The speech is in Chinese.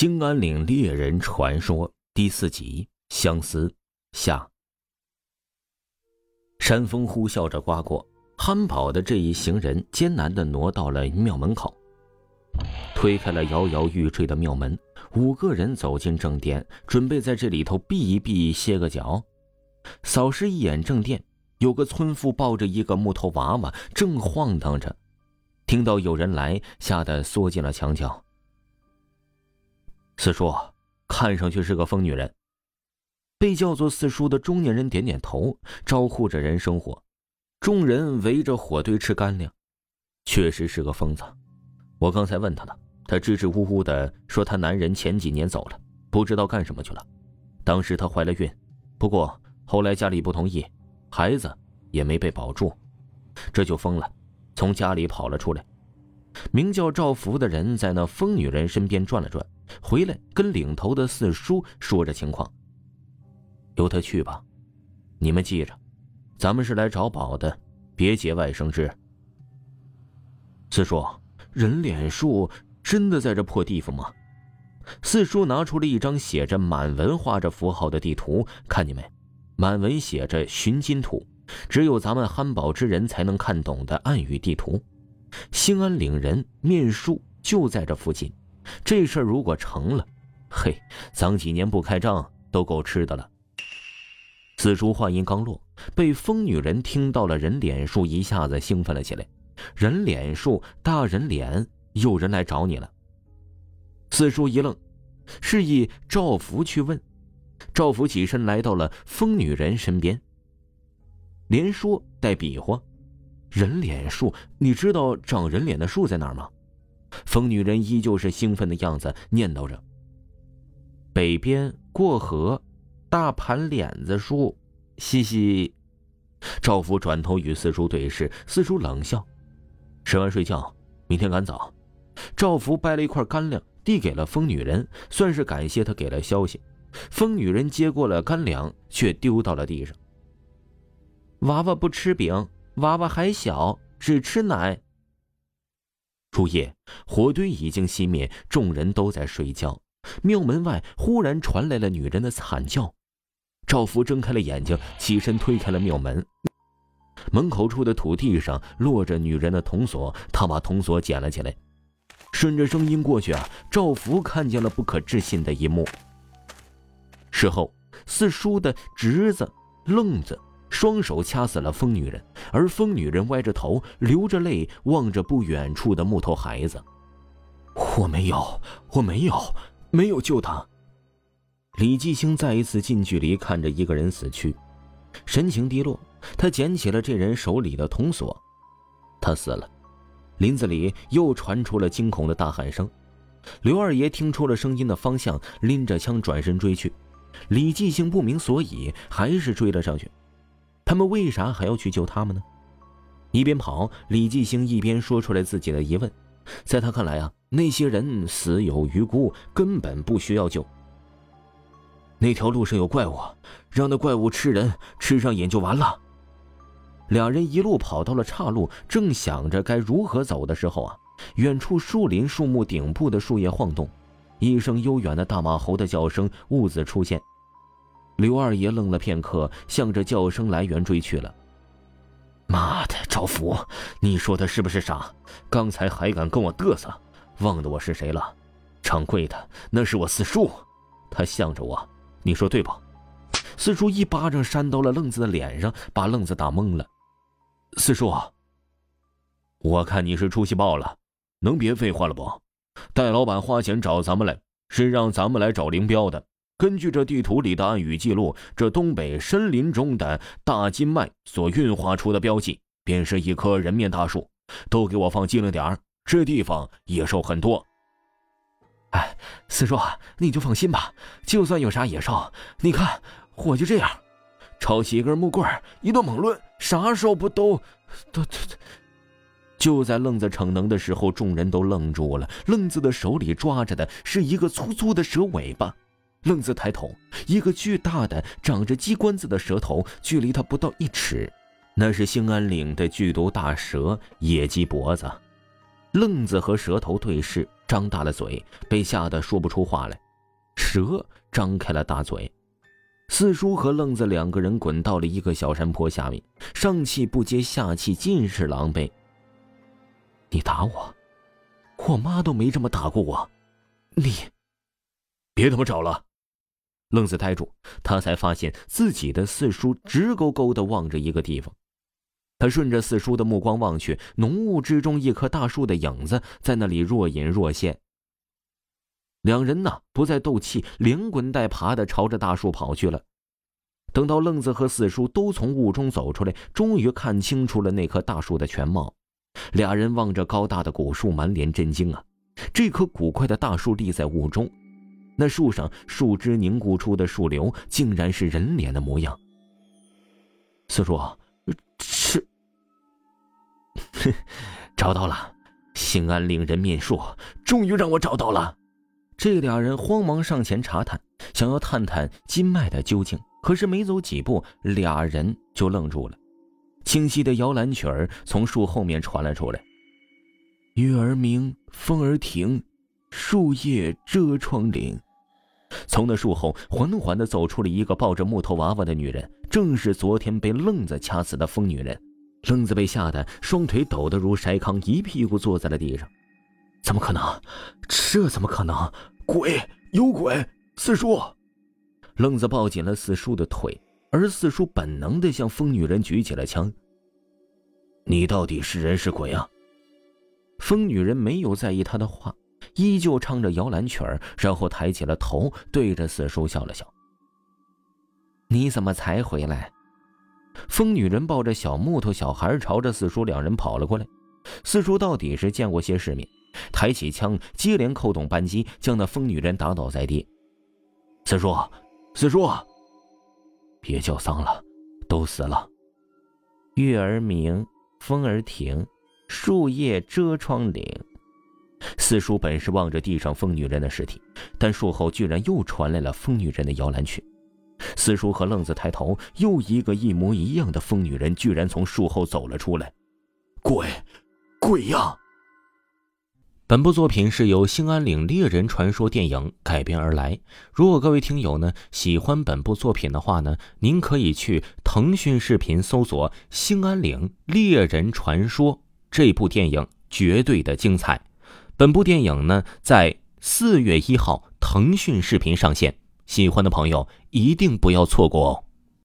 兴安岭猎人传说第四集：相思下。山风呼啸着刮过，憨宝的这一行人艰难的挪到了庙门口，推开了摇摇欲坠的庙门，五个人走进正殿，准备在这里头避一避、歇个脚。扫视一眼正殿，有个村妇抱着一个木头娃娃，正晃荡着。听到有人来，吓得缩进了墙角。四叔，看上去是个疯女人。被叫做四叔的中年人点点头，招呼着人生火。众人围着火堆吃干粮，确实是个疯子。我刚才问他了，他支支吾吾的说他男人前几年走了，不知道干什么去了。当时她怀了孕，不过后来家里不同意，孩子也没被保住，这就疯了，从家里跑了出来。名叫赵福的人在那疯女人身边转了转。回来跟领头的四叔说着情况。由他去吧，你们记着，咱们是来找宝的，别节外生枝。四叔，人脸树真的在这破地方吗？四叔拿出了一张写着满文、画着符号的地图，看见没？满文写着寻金图，只有咱们憨宝之人才能看懂的暗语地图。兴安岭人面树就在这附近。这事儿如果成了，嘿，咱几年不开张都够吃的了。四叔话音刚落，被疯女人听到了，人脸树一下子兴奋了起来。人脸树，大人脸，有人来找你了。四叔一愣，示意赵福去问。赵福起身来到了疯女人身边，连说带比划：“人脸树，你知道长人脸的树在哪儿吗？”疯女人依旧是兴奋的样子，念叨着：“北边过河，大盘脸子树，嘻嘻。”赵福转头与四叔对视，四叔冷笑：“吃完睡觉，明天赶早。”赵福掰了一块干粮递给了疯女人，算是感谢他给了消息。疯女人接过了干粮，却丢到了地上。娃娃不吃饼，娃娃还小，只吃奶。入夜，火堆已经熄灭，众人都在睡觉。庙门外忽然传来了女人的惨叫。赵福睁开了眼睛，起身推开了庙门。门口处的土地上落着女人的铜锁，他把铜锁捡了起来，顺着声音过去啊。赵福看见了不可置信的一幕。事后，四叔的侄子愣子。双手掐死了疯女人，而疯女人歪着头，流着泪望着不远处的木头孩子。我没有，我没有，没有救他。李继兴再一次近距离看着一个人死去，神情低落。他捡起了这人手里的铜锁，他死了。林子里又传出了惊恐的大喊声。刘二爷听出了声音的方向，拎着枪转身追去。李继兴不明所以，还是追了上去。他们为啥还要去救他们呢？一边跑，李继兴一边说出来自己的疑问。在他看来啊，那些人死有余辜，根本不需要救。那条路上有怪物，让那怪物吃人，吃上瘾就完了。两人一路跑到了岔路，正想着该如何走的时候啊，远处树林树木顶部的树叶晃动，一声悠远的大马猴的叫声兀自出现。刘二爷愣了片刻，向着叫声来源追去了。妈的，赵福，你说他是不是傻？刚才还敢跟我嘚瑟，忘了我是谁了？掌柜的，那是我四叔，他向着我，你说对不？四叔一巴掌扇到了愣子的脸上，把愣子打懵了。四叔，我看你是出息爆了，能别废话了不？戴老板花钱找咱们来，是让咱们来找林彪的。根据这地图里的暗语记录，这东北森林中的大金脉所运化出的标记，便是一棵人面大树。都给我放近了点儿，这地方野兽很多。哎，四叔，你就放心吧，就算有啥野兽，你看我就这样，抄起一根木棍一顿猛抡，啥兽不都都都？就在愣子逞能的时候，众人都愣住了。愣子的手里抓着的是一个粗粗的蛇尾巴。愣子抬头，一个巨大的、长着鸡冠子的蛇头，距离他不到一尺。那是兴安岭的剧毒大蛇——野鸡脖子。愣子和蛇头对视，张大了嘴，被吓得说不出话来。蛇张开了大嘴。四叔和愣子两个人滚到了一个小山坡下面，上气不接下气，尽是狼狈。你打我，我妈都没这么打过我。你，别他妈找了！愣子呆住，他才发现自己的四叔直勾勾的望着一个地方。他顺着四叔的目光望去，浓雾之中，一棵大树的影子在那里若隐若现。两人呢，不再斗气，连滚带爬的朝着大树跑去了。等到愣子和四叔都从雾中走出来，终于看清楚了那棵大树的全貌。俩人望着高大的古树，满脸震惊啊！这棵古怪的大树立在雾中，那树上树枝凝固出的树瘤，竟然是人脸的模样。四叔，是，找到了，兴安岭人面树，终于让我找到了。这俩人慌忙上前查探，想要探探金脉的究竟。可是没走几步，俩人就愣住了。清晰的摇篮曲儿从树后面传了出来：“月儿明，风儿停，树叶遮窗棂。”从那树后缓缓地走出了一个抱着木头娃娃的女人，正是昨天被愣子掐死的疯女人。愣子被吓得双腿抖得如筛糠，一屁股坐在了地上。怎么可能？这怎么可能？鬼！有鬼！四叔！愣子抱紧了四叔的腿，而四叔本能的向疯女人举起了枪。你到底是人是鬼啊？疯女人没有在意他的话，依旧唱着摇篮曲儿，然后抬起了头，对着四叔笑了笑。你怎么才回来？疯女人抱着小木头小孩，朝着四叔两人跑了过来。四叔到底是见过些世面。抬起枪，接连扣动扳机，将那疯女人打倒在地。四叔，四叔，别叫丧了，都死了。月儿明，风儿停，树叶遮窗棂。四叔本是望着地上疯女人的尸体，但树后居然又传来了疯女人的摇篮曲。四叔和愣子抬头，又一个一模一样的疯女人居然从树后走了出来。鬼，鬼呀！本部作品是由《兴安岭猎人传说》电影改编而来。如果各位听友呢喜欢本部作品的话呢，您可以去腾讯视频搜索《兴安岭猎人传说》这部电影，绝对的精彩。本部电影呢在四月一号腾讯视频上线，喜欢的朋友一定不要错过哦。